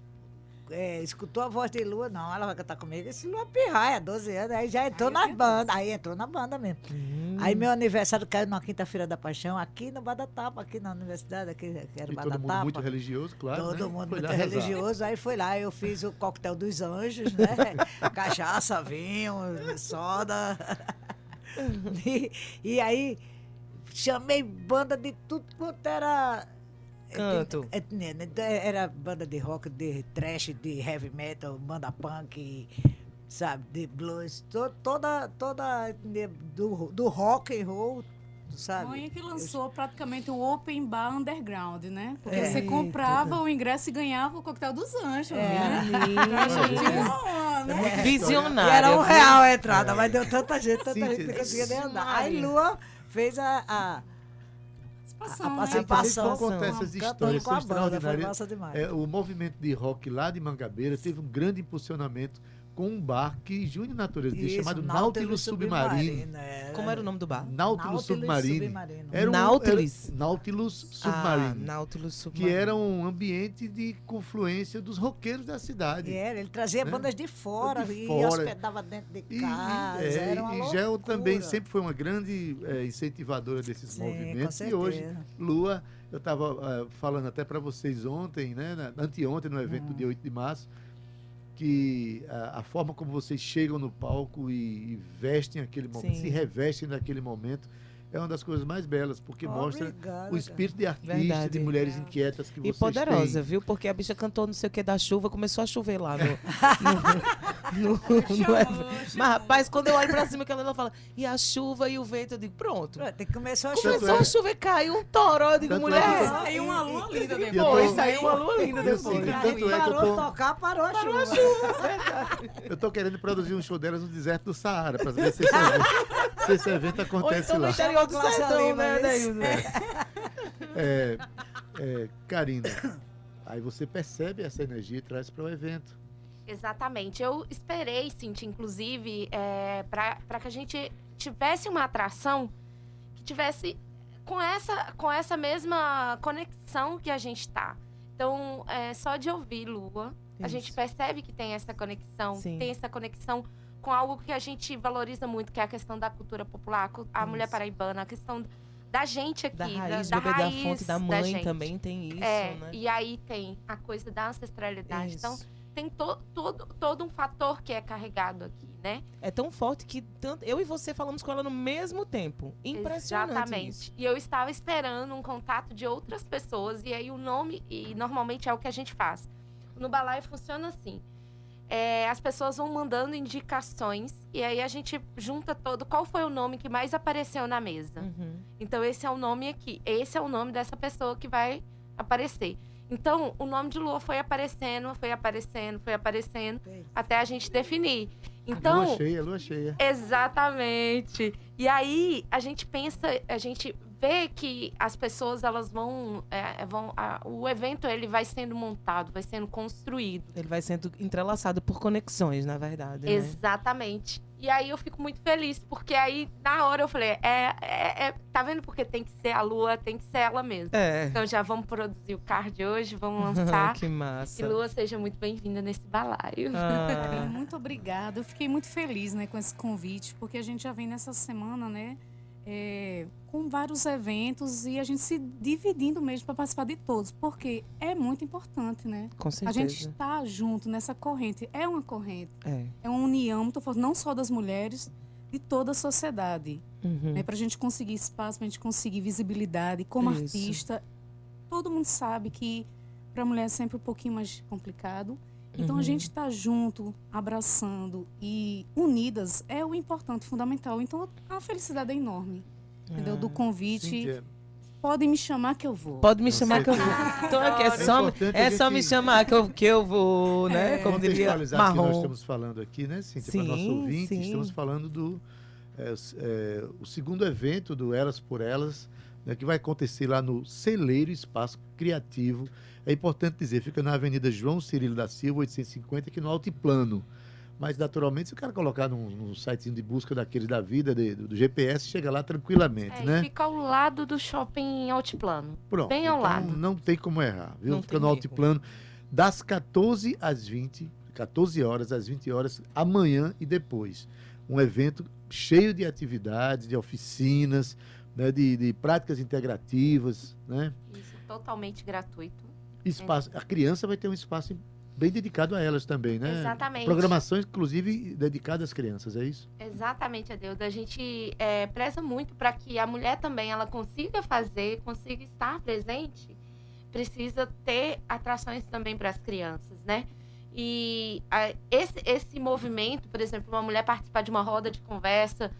é, escutou a voz de Lua, não, ela vai cantar comigo, esse Lua Pirraia, 12 anos, aí já entrou Aí na eu banda, aí entrou na banda mesmo. Hum. Aí meu aniversário caiu na quinta-feira da paixão, aqui no Bada Tapa, aqui na universidade, aqui que era o E Bada todo mundo muito religioso, claro. Todo né? mundo Foi muito rezar. religioso. Aí foi lá, eu fiz o coquetel dos anjos, né? *laughs* Cachaça, vinho, soda. *laughs* E, e aí chamei banda de tudo quanto era. Canto. É, é, né, Era banda de rock, de trash, de heavy metal, banda punk, sabe, de blues, to- toda, toda né, do, do rock and roll, sabe? Mãe que lançou praticamente o Open Bar Underground, né? Porque É. você comprava o ingresso e ganhava o coquetel dos anjos, É. né? *laughs* Né? Visionária. E era um real a entrada, mas deu tanta gente, tanta Sim, gente que não conseguia nem andar. Aí. Lua fez a. a Participação, A né? participação. Sempre acontece essas histórias com a são extraordinárias. É, o movimento de rock lá de Mangabeira teve um grande impulsionamento com um bar que Júnior Natureza Isso, chamado Nautilus Submarino. é. Como era o nome do bar? Nautilus, Nautilus Submarino. Submarino. Era um, Nautilus? era Nautilus Ah, Submarino. Nautilus que Submarino. era um ambiente de confluência dos roqueiros da cidade. Era, ele trazia né? bandas de fora De e fora. hospedava dentro de E, e- casa. é, era uma e Gel também sempre foi uma grande é, incentivadora desses Sim, movimentos. com E hoje. Lua, eu estava falando até para vocês ontem, né, na- anteontem, no evento do dia 8 de março, que a, a forma como vocês chegam no palco e, e vestem aquele momento, Sim. se revestem naquele momento, é uma das coisas mais belas, porque mostra Obrigada, o espírito de artista, de Verdade. mulheres inquietas que E vocês poderosa, têm. viu? Porque a bicha cantou não sei o que da chuva, começou a chover lá no. no, no- no evento. Mas, rapaz, quando eu olho pra cima, que ela fala, e a chuva e o vento, eu digo, pronto. que começar a Tanto Começou é- a chover, caiu um toró, eu digo, Tanto é mulher. que- Saiu uma lua linda E depois. tô- Saiu uma lua linda depois. Aí tanto é que eu parou tô- de tocar, parou a chuva. Eu tô querendo produzir um show delas no deserto do Saara, para ver se esse evento, se esse evento acontece então no lá. Interior do sertão, né, isso. Neilson? É, é, Karina, aí você percebe essa energia e traz para o evento. Exatamente. Eu esperei, Cintia, inclusive, é, para que a gente tivesse uma atração que tivesse com essa, com essa mesma conexão que a gente tá. Então, é, só de ouvir Lua, a Isso. gente percebe que tem essa conexão, Sim. tem essa conexão com algo que a gente valoriza muito, que é a questão da cultura popular, a mulher Isso. paraibana, a questão da gente aqui, Da da, raiz, da beber raiz da fonte da da mãe gente. também tem isso, é, né? e aí tem a coisa da ancestralidade. Então, Isso. tem to, todo, todo um fator que é carregado aqui, né? É tão forte que tanto, eu e você falamos com ela no mesmo tempo. Impressionante Exatamente. isso. E eu estava esperando um contato de outras pessoas, e aí o nome, e normalmente é o que a gente faz. No balaio funciona assim. É, as pessoas vão mandando indicações, e aí a gente junta todo. Qual foi o nome que mais apareceu na mesa? Uhum. Então, esse é o nome aqui. Esse é o nome dessa pessoa que vai aparecer. Então, o nome de Lua foi aparecendo, foi aparecendo, foi aparecendo, até a gente definir. Então, lua cheia, lua cheia. Exatamente. E aí a gente pensa, a gente ver que as pessoas elas vão, é, vão a- o evento ele vai sendo montado, vai sendo construído. Ele vai sendo entrelaçado por conexões, na verdade. né? Exatamente. E aí eu fico muito feliz, porque aí na hora eu falei, é, é, é- tá vendo porque tem que ser a Lua, tem que ser ela mesmo. É. Então já vamos produzir o card hoje, vamos *laughs* lançar. que massa. E Lua, seja muito bem-vinda nesse balaio. Ah. Muito obrigada. Eu fiquei muito feliz né, com esse convite, porque a gente já vem nessa semana, né? É, com vários eventos e a gente se dividindo mesmo para participar de todos, porque é muito importante, né? Com A certeza. gente está junto nessa corrente. É uma corrente, É. é uma união muito forte, não só das mulheres, de toda a sociedade. Uhum. Né? Para a gente conseguir espaço, para a gente conseguir visibilidade. Como Isso. artista, todo mundo sabe que para a mulher é sempre um pouquinho mais complicado. Então Uhum. a gente está junto, abraçando e unidas é o importante, fundamental. Então a felicidade é enorme, entendeu? Do convite. Cíntia, Podem me chamar que eu vou. Pode me Com chamar que eu vou. Tô aqui, é É só, é só gente- me chamar que eu, que eu vou, né? É. Como diria que nós Marrom. estamos falando aqui, né, Cíntia? Para nosso Sim, ouvinte, sim. estamos falando do é, é, o segundo evento do Elas por Elas, né, que vai acontecer lá no Celeiro Espaço Criativo. É importante dizer, fica na Avenida João Cirilo da Silva, 850, aqui no Altiplano. Mas, naturalmente, se o cara colocar num, num sitezinho de busca daqueles da vida, de- do, do GPS, chega lá tranquilamente, É, né? fica ao lado do shopping Altiplano. Pronto. bem ao então lado. Não tem como errar, viu? Não Fica no erro. altiplano das 14 às 20, 14 horas às 20 horas, amanhã e depois. Um evento cheio de atividades, de oficinas, né, de, de práticas integrativas, né? Isso, totalmente gratuito. Espaço, a criança vai ter um espaço bem dedicado a elas também, né? Exatamente. Programação, inclusive, dedicada às crianças, é isso? Exatamente, Adeuda. A gente é, preza muito para que a mulher também ela consiga fazer, consiga estar presente, precisa ter atrações também para as crianças, né? E a- esse, esse movimento, por exemplo, uma mulher participar de uma roda de conversa,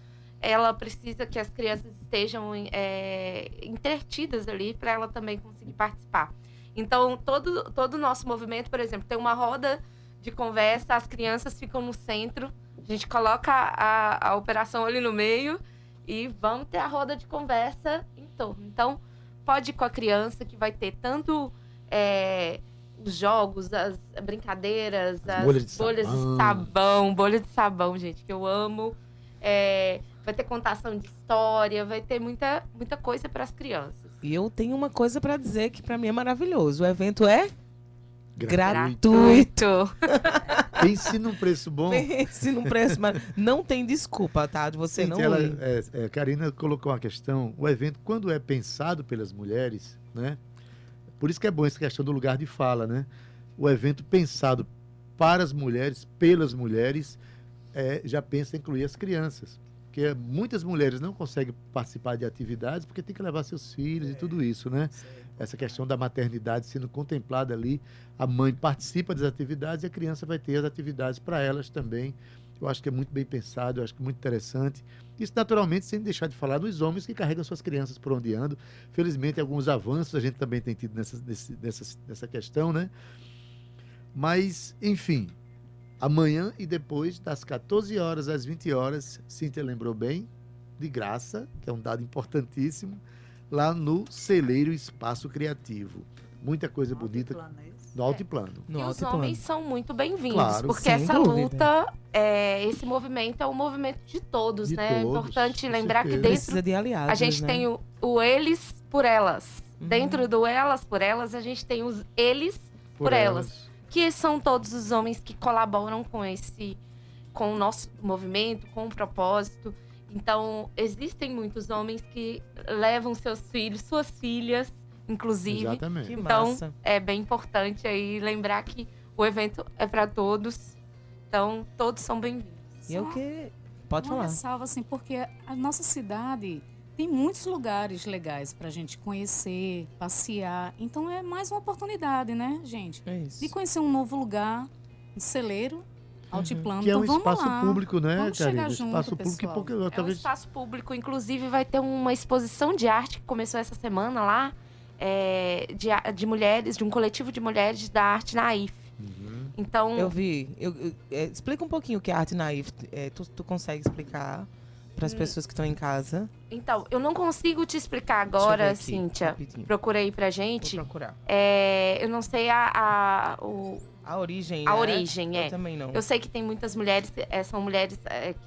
ela precisa que as crianças estejam é, entretidas ali para ela também conseguir participar. Então, todo todo o nosso movimento, por exemplo, tem uma roda de conversa, as crianças ficam no centro, a gente coloca a, a operação ali no meio e vamos ter a roda de conversa em torno. Então, pode ir com a criança, que vai ter tanto é, os jogos, as brincadeiras, As as, bolhas de bolhas sabão. de sabão, bolha de sabão, gente, que eu amo. É, vai ter contação de história, vai ter muita, muita coisa para as crianças. E eu tenho uma coisa pra dizer que pra mim é maravilhoso. O evento é Gratuito. gratuito. Pense num preço bom. Pense num preço, mas não tem desculpa, tá? De você Gente, não ela, ir. é, é, Karina colocou uma questão. O evento, quando é pensado pelas mulheres, né? Por isso que é bom essa questão do lugar de fala, né? O evento pensado para as mulheres, pelas mulheres, é, já pensa em incluir as crianças. Porque muitas mulheres não conseguem participar de atividades porque tem que levar seus filhos e tudo isso, né? Essa questão da maternidade sendo contemplada ali, a mãe participa das atividades e a criança vai ter as atividades para elas também. Eu acho que é muito bem pensado, eu acho que é muito interessante. Isso, naturalmente, sem deixar de falar dos homens que carregam suas crianças por onde andam. Felizmente, alguns avanços a gente também tem tido nessa, nessa, nessa questão, né? Mas, enfim, amanhã e depois, das 14 horas às 20 horas, Cíntia lembrou bem, de graça, que é um dado importantíssimo, lá no Celeiro Espaço Criativo. Muita coisa bonita no altiplano. No e os altiplano. homens são muito bem-vindos, Claro, porque essa dúvida. luta, é, esse movimento é um movimento de todos, De né? é todos, importante com lembrar que dentro Precisa de aliados, a gente né? tem o, o eles por elas. Uhum. Dentro do elas por elas, a gente tem os eles Por elas. Que são todos os homens que colaboram com esse com o nosso movimento, com o propósito. Então, existem muitos homens que levam seus filhos, suas filhas, inclusive. Exatamente. Então, é bem importante aí lembrar que o evento é para todos. Então, todos são bem-vindos. E é o que... Pode Uma falar. ressalva, assim, porque a nossa cidade tem muitos lugares legais para a gente conhecer, passear. Então é mais uma oportunidade, né, gente? É isso. De conhecer um novo lugar, um celeiro, altiplano. Que é então um vamos espaço lá. público, né, Vamos chegar junto, espaço público pessoal. pouco, É um talvez espaço público, inclusive vai ter uma exposição de arte que começou essa semana lá, é, de, de mulheres, de um coletivo de mulheres da arte naif. Uhum. Então, Eu vi. Eu, eu- é, explica um pouquinho o que é arte naif. É, tu, tu consegue explicar para as pessoas que estão em casa? Então, eu não consigo te explicar eu agora, aqui, Cíntia. rapidinho. Procurei pra Vou gente. procurar. É, eu não sei a, a- o, A origem, A né? origem, Eu é. também não. Eu sei que tem muitas mulheres, é, são mulheres é, que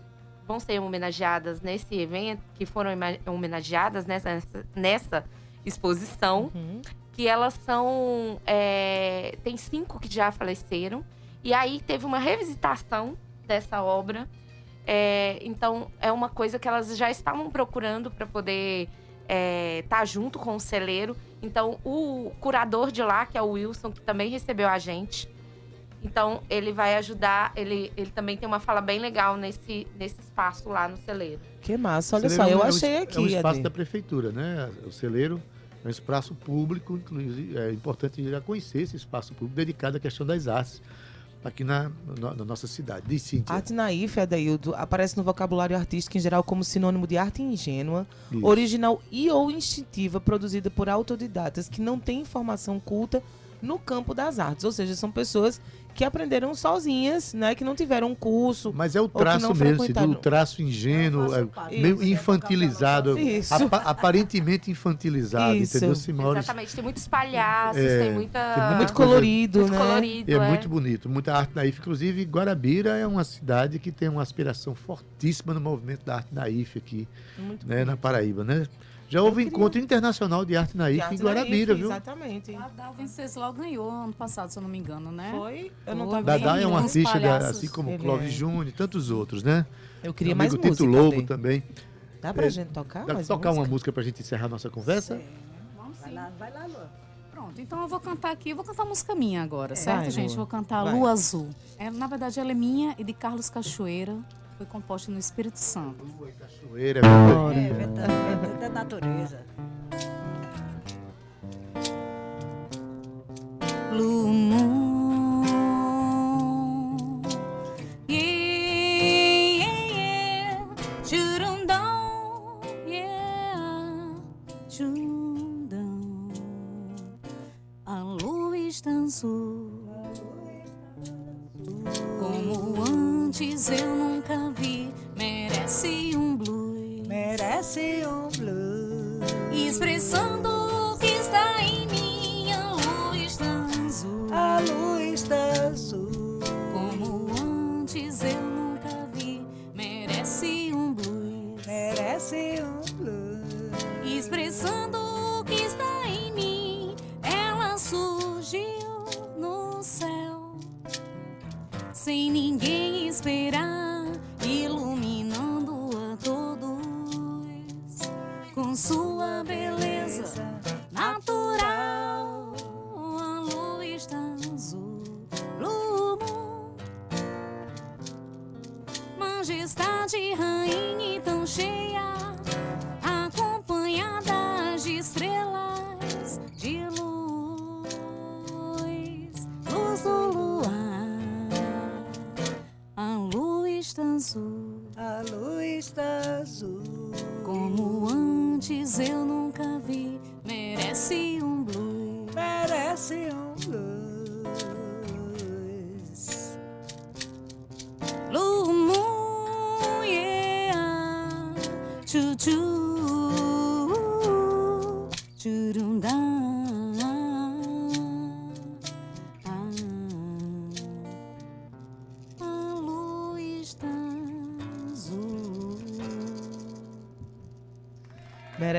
vão ser homenageadas nesse evento, que foram homenageadas nessa, nessa exposição, Uhum. que elas são. é, tem cinco que já faleceram. E aí teve uma revisitação dessa obra. É, então, é uma coisa que elas já estavam procurando para poder estar junto com o celeiro. Então, o curador de lá, que é o Wilson, que também recebeu a gente. Então, ele vai ajudar. Ele, ele também tem uma fala bem legal nesse, nesse espaço lá no celeiro. Que massa, olha só, eu é um- achei É um aqui, espaço Adi. da prefeitura, né? O celeiro é um espaço público, inclusive é importante já conhecer esse espaço público dedicado à questão das artes aqui na, na- na nossa cidade. Diz Cíntia. Arte naif, Adaildo, aparece no vocabulário artístico em geral como sinônimo de arte ingênua, Isso. original e ou instintiva, produzida por autodidatas que não têm formação culta no campo das artes. Ou seja, são pessoas que aprenderam sozinhas, né? Que não tiveram um curso. Mas é o traço mesmo, frequentaram. o traço ingênuo, é, meio disso, é infantilizado, Isso. apa- aparentemente infantilizado, Isso. entendeu, Simone? Exatamente. Tem muitos palhaços, É, tem muita. tem Muito colorido, muito né? colorido. É muito bonito, muita arte naif. Inclusive, Guarabira é uma cidade que tem uma aspiração fortíssima no movimento da arte naif aqui, Muito né, na Paraíba, né? Já houve queria- encontro internacional de arte naif De arte em Guarabira, viu? Exatamente. A Dal Venceslau ganhou ano passado, se eu não me engano, né? Foi? Eu não Foi. tava Dadá é um artista, da- assim como Ele Clóvis é. Júnior e tantos outros, né? Eu queria mais amigo música. Tito Lobo também. Dá pra É, gente tocar Dá pra mais tocar uma música? música pra gente encerrar nossa conversa? Vamos Vai sim. lá, vai lá, Lu. Pronto, então eu vou cantar aqui, eu vou cantar música minha agora, certo, Vai, gente? Lua. Vou cantar Vai. Lua Azul. É, na verdade, ela é minha e de Carlos Cachoeira. Foi composta no Espírito Santo. Cachoeira, é. É, vento da natureza. Blue moon. Yeah, yeah, yeah. Churundão. Yeah. Churundão. A lua está azul. Como antes eu nunca Expressando o que está em mim. A lua está azul. A luz está azul. Como antes eu nunca vi, merece um blues. Merece um blues. Expressando o que está em mim, ela surgiu no céu. Sem ninguém esperar, Majestade, rainha e tão cheia, acompanhadas de estrelas de luz, luz do luar. A está azul.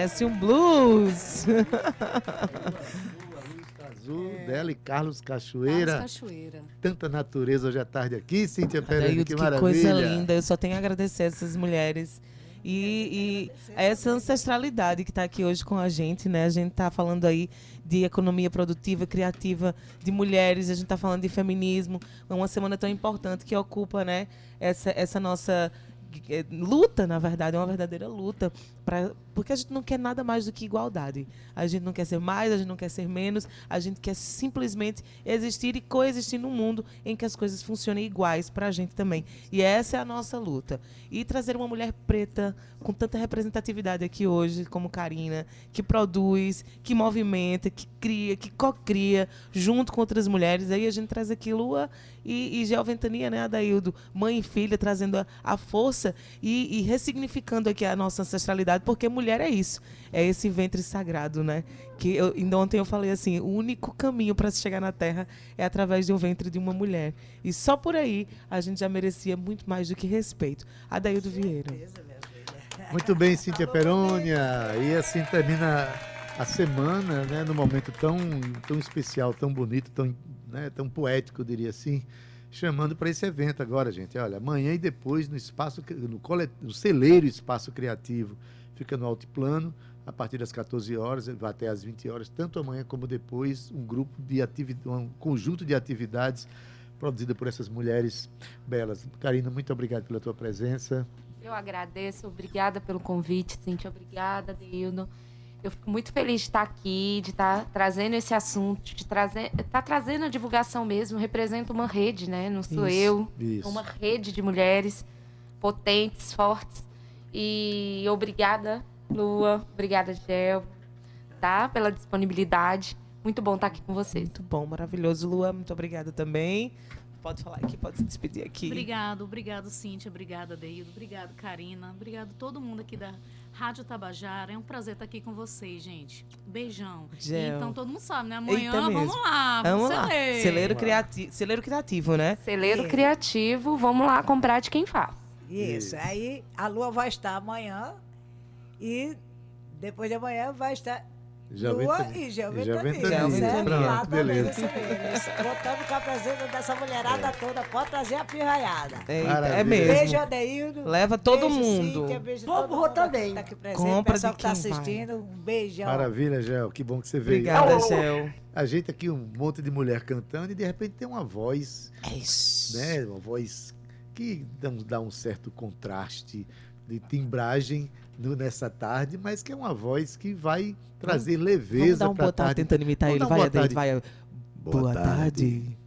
Merece um blues. Azul É. dela e Carlos Carlos Cachoeira. Cachoeira. Tanta natureza hoje à tarde aqui, Cíntia Pereira, que que maravilha. coisa linda. Eu só tenho a agradecer essas mulheres. E, e essa ancestralidade que está aqui hoje com a gente, né? A gente está falando aí de economia produtiva, criativa, de mulheres, a gente está falando de feminismo. É uma semana tão importante que ocupa, né? Essa, essa nossa luta, na verdade, é uma verdadeira luta, pra, porque a gente não quer nada mais do que igualdade. A gente não quer ser mais, a gente não quer ser menos, a gente quer simplesmente existir e coexistir num mundo em que as coisas funcionem iguais para a gente também. E essa é a nossa luta. E trazer uma mulher preta com tanta representatividade aqui hoje, como Karina, que produz, que movimenta, que cria, que co-cria, junto com outras mulheres. Aí a gente traz aqui Lua e, e Geoventania, né, Adaildo? Mãe e filha, trazendo a, a força e, e ressignificando aqui a nossa ancestralidade, porque mulher é isso, é esse ventre sagrado, né? Que eu, ainda ontem eu falei assim, o único caminho para se chegar na Terra é através de um ventre de uma mulher. E só por aí a gente já merecia muito mais do que respeito. Adaildo Vieira. Muito bem, *laughs* Cíntia Perônia. E assim termina a semana, né, num momento tão, tão especial, tão bonito, tão, né, tão poético, diria assim, chamando para esse evento agora, gente. Olha, amanhã e depois no espaço, no, colet, no celeiro Espaço Criativo, fica no altiplano, a partir das 14 horas, vai até às 20 horas, tanto amanhã como depois, um grupo de atividades, um conjunto de atividades produzida por essas mulheres belas. Karina, muito obrigado pela tua presença. Eu agradeço, obrigada pelo convite, Cintia, obrigada, Deildo. Eu fico muito feliz de estar aqui, de estar trazendo esse assunto, de trazer, estar trazendo a divulgação mesmo. Representa uma rede, né? Não sou Isso, eu, isso. uma rede de mulheres potentes, fortes. E obrigada, Lua, obrigada, Gel, tá? Pela disponibilidade. Muito bom estar aqui com vocês. Muito bom, maravilhoso, Lua. Muito obrigada também. Pode falar aqui, pode se despedir aqui. Obrigado, obrigado, Cíntia. Obrigada, Deildo. Obrigado, Karina. Obrigado todo mundo aqui da Rádio Tabajara. É um prazer estar aqui com vocês, gente. Beijão. Gel. Então todo mundo sabe, né? Amanhã Eita vamos mesmo. lá. Vamos lá. celeiro. Celeiro, criati celeiro criativo, né? Celeiro É. criativo, vamos lá comprar de quem faz. Isso. Aí a lua vai estar amanhã e depois de amanhã vai estar lua vem e Gel Já vem Ventania. também. certo? Pronto, Lá também, beleza. Contamos com a presença dessa mulherada toda. Pode trazer a pirraiada. É, é mesmo. Beijo, Adeildo. Leva todo beijo, mundo. Cíntia, beijo Vamos todo mundo também. que Tá aqui presente, Compra o pessoal de que está quem vai. assistindo. Um beijão. Maravilha, Gel. Que bom que você veio. Obrigada, Gel. A gente aqui, um monte de mulher cantando e de repente tem uma voz, É isso. né? Uma voz que dá um certo contraste de timbragem no- nessa tarde, mas que é uma voz que vai trazer Vamos leveza dar um boa tarde tentando imitar Vamos ele. dar um Vai, tarde. vai. Boa Boa, tarde. tarde.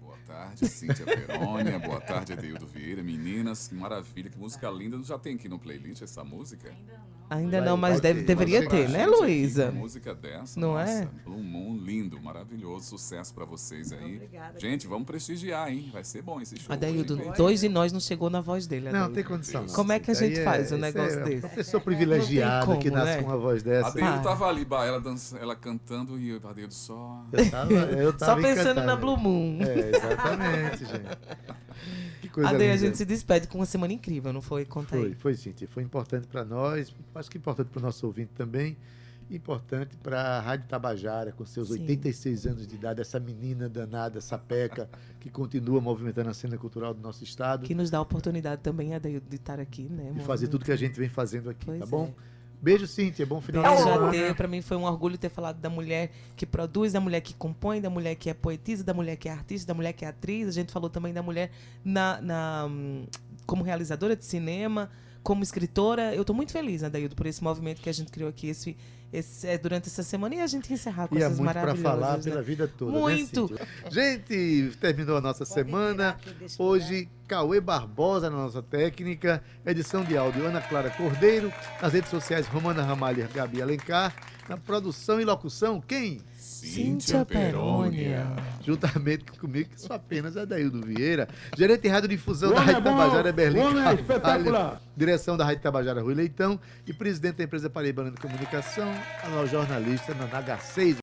Boa tarde, Cíntia Perônia. Boa tarde, Adeildo Vieira. Meninas, que maravilha, que música linda. Já tem aqui no playlist essa música? Ainda Vai- não, mas deve, ter, deveria ter, né, Luísa? Uma música dessa, Não nossa, é? Blue Moon, lindo, maravilhoso. Sucesso pra vocês aí. Obrigada. Gente, vamos prestigiar, hein? Vai ser bom esse show. Hein? dois de nós não chegou na voz dele. Não, tem condição. Não. Como é que a gente faz um negócio é desse? Professor privilegiado Não tem que como, nasce né? com uma voz dessa. Adeildo Ah. tava ali, bah, ela, dança, ela cantando e o Adeildo só. Eu tava, eu Só tava pensando na encantado. Blue Moon. É, exatamente, gente. *laughs* Coisa Ade, a linda. gente se despede com uma semana incrível, não foi? Conta Foi, aí. foi sim, tia. Foi importante para nós, acho que importante para o nosso ouvinte também, importante para a Rádio Tabajara, com seus Sim. 86 anos de idade, essa menina danada, essa peca, que continua movimentando a cena cultural do nosso estado Que nos dá a oportunidade também, Adeildo, de estar aqui, né? e fazer tudo que a gente vem fazendo aqui, Pois tá é. Beijo, Cíntia, bom final Beijo, de semana. Pra mim foi um orgulho ter falado da mulher que produz, da mulher que compõe, da mulher que é poetisa, da mulher que é artista, da mulher que é atriz. A gente falou também da mulher na, na, hum, como realizadora de cinema, como escritora. Eu tô muito feliz, Adaildo, por esse movimento que a gente criou aqui esse, esse, é, durante essa semana e a gente encerrar com E é essas muito para maravilhosas. falar né? pela vida toda, Muito. né? Gente, terminou a nossa Pode semana. Hoje, Cauê Barbosa na nossa técnica, edição de áudio Ana Clara Cordeiro, nas redes sociais Romana Ramalho e Gabi Alencar, na produção e locução, quem? Cíntia Perônia. Juntamente comigo, que sou apenas Adaildo Vieira, gerente de radiodifusão O da Rádio é Tabajara Berlim é Carvalho, espetacular. direção da Rádio Tabajara Rui Leitão e presidente da empresa Paraibana de Comunicação, a jornalista Nanaga 6.